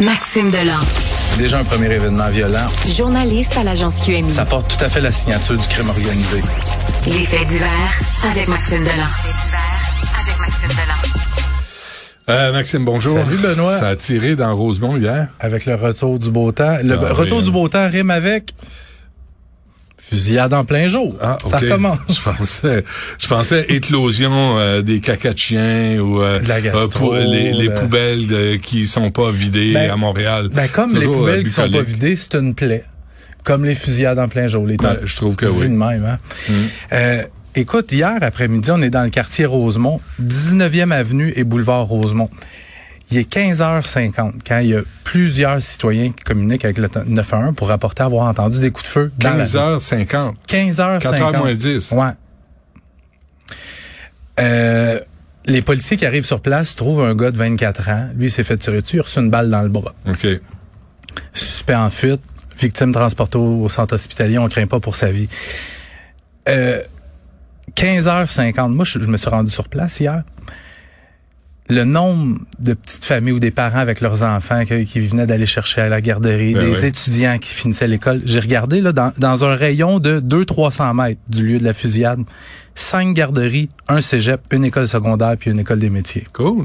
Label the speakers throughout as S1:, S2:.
S1: Maxime Delan.
S2: Déjà un premier événement violent.
S1: Journaliste à l'agence QMI.
S2: Ça porte tout à fait la signature du crime organisé.
S1: Les faits divers avec Maxime Delan. avec Maxime Delan.
S3: Euh, Maxime, bonjour.
S2: Salut, Benoît.
S3: Ça a tiré dans Rosemont hier.
S2: Avec le retour du beau temps. Le
S3: Ah,
S2: retour
S3: oui,
S2: du beau temps rime avec fusillade en plein jour.
S3: Ah.
S2: Ça recommence.
S3: Je pensais, je pensais éclosion euh, des caca de chiens ou euh,
S2: De la gastro,
S3: pou- les, les
S2: de-
S3: poubelles de- qui sont pas vidées
S2: Ben,
S3: à Montréal.
S2: Ben, comme les
S3: euh,
S2: poubelles qui sont pas vidées, c'est une plaie. Comme les fusillades en plein jour. Les temps.
S3: Ben, je trouve que oui.
S2: de même, hein? Euh, écoute, hier après-midi, on est dans le quartier Rosemont, 19e avenue et boulevard Rosemont. Il est 15h50 quand il y a plusieurs citoyens qui communiquent avec le 911 pour rapporter avoir entendu des coups de feu dans la rue.
S3: 15h50.
S2: 15h50.
S3: 4h moins 10.
S2: Ouais. Euh, les policiers qui arrivent sur place trouvent un gars de 24 ans. Lui, il s'est fait tirer dessus, il a reçu une balle dans le bras.
S3: OK.
S2: Suspect en fuite, victime transportée au au centre hospitalier, on craint pas pour sa vie. Euh, 15h50, moi, je, je me suis rendu sur place hier. Le nombre de petites familles ou des parents avec leurs enfants qui, qui venaient d'aller chercher à la garderie,
S3: Ben
S2: des
S3: oui.
S2: étudiants qui finissaient l'école. J'ai regardé là dans, dans un rayon de 200-300 mètres du lieu de la fusillade, cinq garderies, un cégep, une école secondaire puis une école des métiers.
S3: Cool.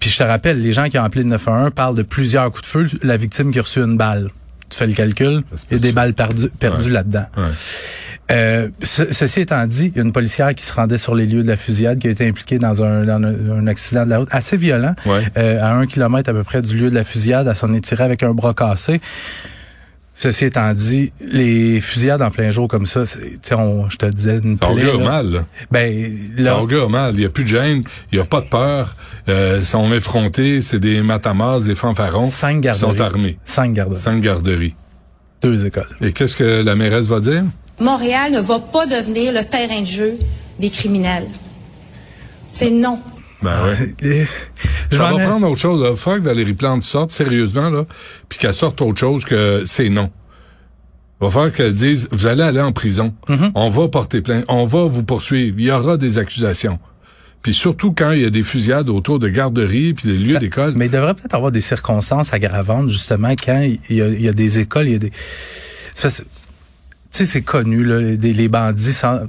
S2: Puis je te rappelle, les gens qui ont appelé le 911 parlent de plusieurs coups de feu. La victime qui a reçu une balle. Tu fais le calcul, il y a des balles perdues, perdues
S3: Ouais.
S2: là-dedans.
S3: Ouais.
S2: Euh, ce- ceci étant dit, il y a une policière qui se rendait sur les lieux de la fusillade, qui a été impliquée dans un, dans un, un accident de la route assez violent,
S3: Ouais.
S2: euh, à un kilomètre à peu près du lieu de la fusillade. Elle s'en est tirée avec un bras cassé. Ceci étant dit, les fusillades en plein jour comme ça, on- je te disais, une
S3: Ça
S2: plaie,
S3: augure
S2: là.
S3: mal. là.
S2: Ben,
S3: Ça
S2: là,
S3: augure mal. Il n'y a plus de gêne. Il n'y a pas de peur. Euh, ils sont effrontés. C'est des matamas, des fanfarons.
S2: cinq
S3: Ils
S2: garderies.
S3: sont armés.
S2: Cinq garderies.
S3: Cinq garderies.
S2: Deux écoles.
S3: Et qu'est-ce que la mairesse va dire?
S4: Montréal ne va pas devenir le terrain de jeu des criminels. C'est non.
S3: Ben ouais.
S2: Euh, Je
S3: Ça
S2: m'en
S3: va
S2: ai-
S3: prendre autre chose. Il faut que Valérie Plante sorte sérieusement, là, puis qu'elle sorte autre chose que c'est non. Il va falloir qu'elle dise, vous allez aller en prison.
S2: Mm-hmm.
S3: On va porter plainte. On va vous poursuivre. Il y aura des accusations. Puis surtout quand il y a des fusillades autour de garderies puis des lieux d'école.
S2: Mais il devrait peut-être avoir des circonstances aggravantes, justement, quand il y a, il y a des écoles, il y a des... sais, c'est connu, là, les, les bandits sans...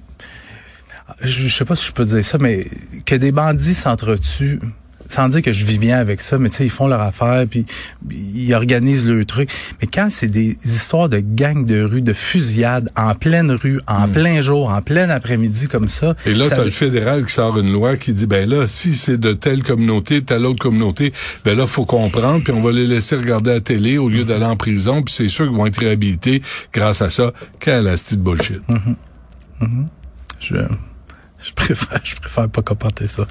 S2: Je, je sais pas si je peux dire ça, mais que des bandits s'entretuent, sans dire que je vis bien avec ça, mais tu sais, ils font leur affaire, puis ils organisent le truc. Mais quand c'est des histoires de gangs de rue, de fusillades, en pleine rue, en plein jour, en plein après-midi, comme ça...
S3: Hmm. Et là,
S2: ça-
S3: t'as le fédéral qui sort une loi qui dit, ben là, si c'est de telle communauté, telle autre communauté, ben là, faut comprendre, puis on va les laisser regarder à la télé au lieu d'aller en prison, puis c'est sûr qu'ils vont être réhabilités grâce à ça. Quelle astuce de bullshit?
S2: Je, je préfère, je préfère pas commenter ça.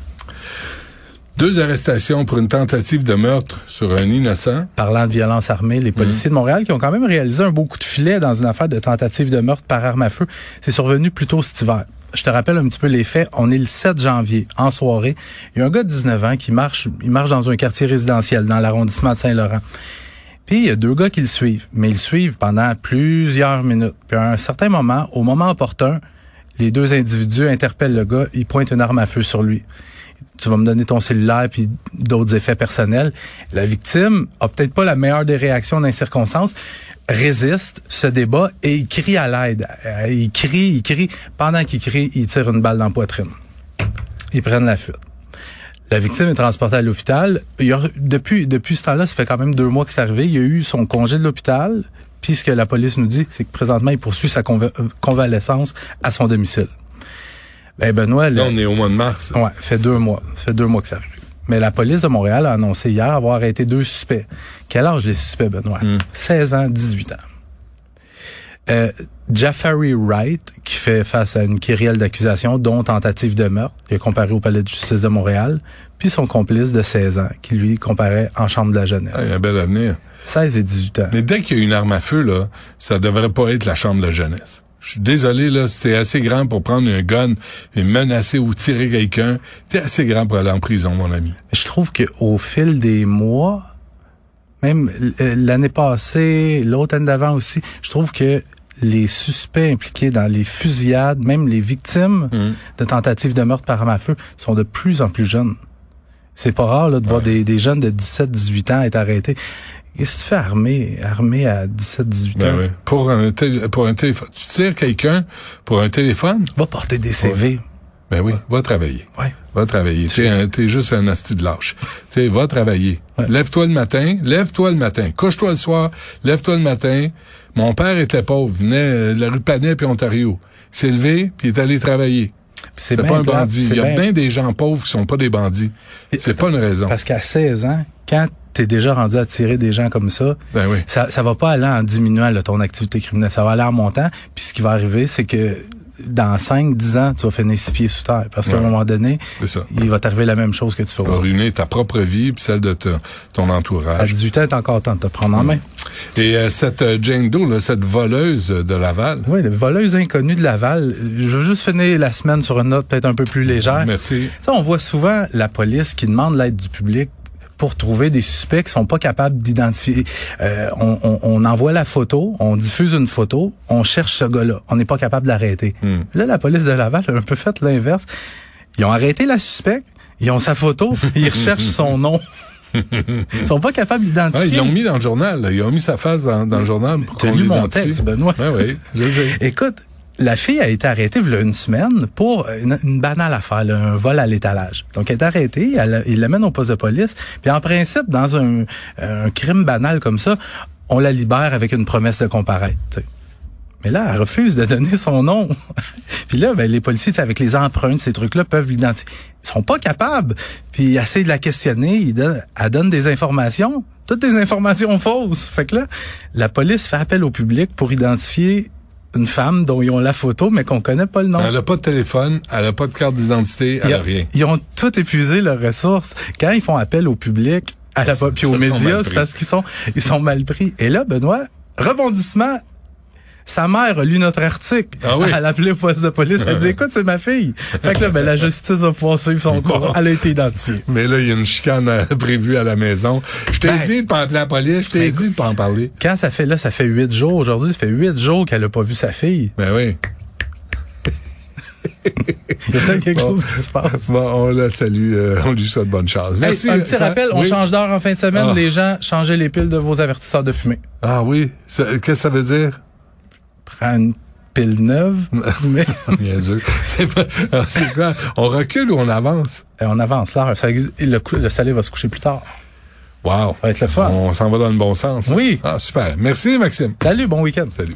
S3: Deux arrestations pour une tentative de meurtre sur un innocent.
S2: Parlant de violence armée, les policiers de Montréal qui ont quand même réalisé un beau coup de filet dans une affaire de tentative de meurtre par arme à feu. C'est survenu plus tôt cet hiver. Je te rappelle un petit peu les faits. On est le 7 janvier, en soirée. Il y a un gars de 19 ans qui marche, il marche dans un quartier résidentiel dans l'arrondissement de Saint-Laurent. Puis il y a deux gars qui le suivent, mais ils le suivent pendant plusieurs minutes. Puis à un certain moment, au moment opportun, les deux individus interpellent le gars, ils pointent une arme à feu sur lui. Tu vas me donner ton cellulaire puis d'autres effets personnels. La victime a peut-être pas la meilleure des réactions dans les circonstances, résiste, se débat et il crie à l'aide. Euh, Il crie, il crie. Pendant qu'il crie, il tire une balle dans la poitrine. Ils prennent la fuite. La victime est transportée à l'hôpital. Depuis, depuis ce temps-là, ça fait quand même deux mois que c'est arrivé. Il y a eu son congé de l'hôpital. Puis ce que la police nous dit, c'est que présentement, il poursuit sa conva- convalescence à son domicile. Ben Benoît,
S3: Là, on est au mois de mars.
S2: Ouais, fait deux mois. Ça fait deux mois que ça arrive. Mais la police de Montréal a annoncé hier avoir arrêté deux suspects. Quel âge les suspects, Benoît? 16 ans, 18 ans. Euh, Jafari Wright, qui fait face à une kyrielle d'accusations, dont tentative de meurtre, il est comparé au palais de justice de Montréal, puis son complice de 16 ans, qui lui comparait en chambre de la
S3: Ah, il y a
S2: jeunesse.
S3: un bel avenir.
S2: 16 et 18 ans.
S3: Mais dès qu'il y a une arme à feu, là, ça devrait pas être la chambre de jeunesse. Je suis désolé, là, t'es assez grand pour prendre un gun et menacer ou tirer quelqu'un, t'es assez grand pour aller en prison, mon ami.
S2: Je trouve que au fil des mois, même euh, l'année passée, l'autre année d'avant aussi, je trouve que les suspects impliqués dans les fusillades, même les victimes de tentatives de meurtre par arme à feu, sont de plus en plus jeunes. C'est pas rare là, de voir des, des jeunes de 17-18 ans être arrêtés. Qu'est-ce que tu fais armé, armé à 17-18
S3: Ben
S2: ans?
S3: oui. Pour un, pour un téléphone. Tu tires quelqu'un pour un téléphone?
S2: Va porter des CV.
S3: Ben oui, va travailler.
S2: Ouais.
S3: Va travailler. T'es, un- t'es juste un asti de lâche. Tu sais, va travailler.
S2: Ouais.
S3: Lève-toi le matin, lève-toi le matin. Couche-toi le soir, lève-toi le matin. Mon père était pauvre, venait euh, de la rue Panet puis Ontario. S'est levé puis il est allé travailler.
S2: C'est
S3: pas un
S2: plate,
S3: bandit. Il y a
S2: bien-
S3: bien des gens pauvres qui sont pas des bandits. C'est pas une raison.
S2: Parce qu'à 16 ans, quand t'es déjà rendu à tirer des gens comme ça,
S3: Ben oui.
S2: ça, ça va pas aller en diminuant là, ton activité criminelle. Ça va aller en montant. Puis ce qui va arriver, c'est que dans 5, 10 ans, tu vas finir six pieds sous terre. Parce qu'à
S3: Ouais.
S2: un moment donné,
S3: ça.
S2: il va t'arriver la même chose que tu fais aux
S3: Tu vas
S2: autres.
S3: ruiner ta propre vie puis celle de ton
S2: À
S3: entourage.
S2: 18 ans, t'as encore temps de te prendre en main.
S3: Et euh, cette euh, Jane Doe, là, cette voleuse de Laval.
S2: Oui, le voleuse inconnue de Laval. Je veux juste finir la semaine sur une note peut-être un peu plus légère.
S3: Merci.
S2: Tu sais, on voit souvent la police qui demande l'aide du public pour trouver des suspects qui sont pas capables d'identifier. Euh, on, on- on envoie la photo, on diffuse une photo, on cherche ce gars-là. On n'est pas capable d'arrêter.
S3: Hmm.
S2: Là, la police de Laval a un peu fait l'inverse. Ils ont arrêté la suspecte, ils ont sa photo, ils recherchent son nom. Ils sont pas capables d'identifier.
S3: ils l'ont mis dans le journal. là. Ils ont mis sa face dans, dans le journal. pour qu'on l'identifie.
S2: Benoît.
S3: Je sais.
S2: Écoute, la fille a été arrêtée il y a une semaine pour une, banale affaire, un vol à l'étalage. Donc, elle est arrêtée, elle, il l'amène au poste de police. Puis, en principe, dans un, un crime banal comme ça, on la libère avec une promesse de comparaître. Mais là, elle refuse de donner son nom. puis là, ben, les policiers, avec les empreintes, ces trucs-là, peuvent l'identifier. Ils sont pas capables. Puis ils essaient de la questionner, elle donne des informations, toutes des informations fausses. Fait que là, la police fait appel au public pour identifier une femme dont ils ont la photo, mais qu'on connaît pas le nom.
S3: Elle a pas de téléphone, elle a pas de carte d'identité, elle
S2: ont-
S3: a rien.
S2: Ils ont tout épuisé leurs ressources. Quand ils font appel au public, à la, puis aux médias, c'est parce qu'ils sont, ils sont mal pris. Et là, Benoît, rebondissement, sa mère a lu notre article.
S3: Ah oui?
S2: Elle a appelé au poste de police. Elle a dit, écoute, c'est ma fille. Fait que là, ben, la justice va pouvoir suivre son cours. Elle a été identifiée.
S3: Mais là, il y a une chicane euh, prévue à la maison. Je t'ai
S2: Ben,
S3: dit de pas appeler la police, je t'ai dit de pas en parler.
S2: Quand ça fait là, ça fait huit jours. Aujourd'hui, ça fait huit jours qu'elle a pas vu sa fille.
S3: Ben oui.
S2: Il y a ça quelque
S3: Bon.
S2: chose qui se passe.
S3: Bon, on la salue, euh, on lui souhaite bonne chance.
S2: Hey,
S3: Merci.
S2: un petit rappel, on
S3: oui.
S2: change d'heure en fin de semaine.
S3: Ah.
S2: Les gens, changez les piles de vos avertisseurs de fumée.
S3: Ah oui, qu'est-ce que ça veut dire?
S2: Une pile neuve, mais
S3: Bien sûr. C'est pas- alors, c'est quoi? On recule ou on avance?
S2: Et on avance existe- Le, cou- le soleil va se coucher plus tard.
S3: Wow.
S2: Ça va être le fun.
S3: On s'en va dans le bon sens.
S2: Oui.
S3: Ah, super. Merci, Maxime.
S2: Salut, bon week-end.
S3: Salut.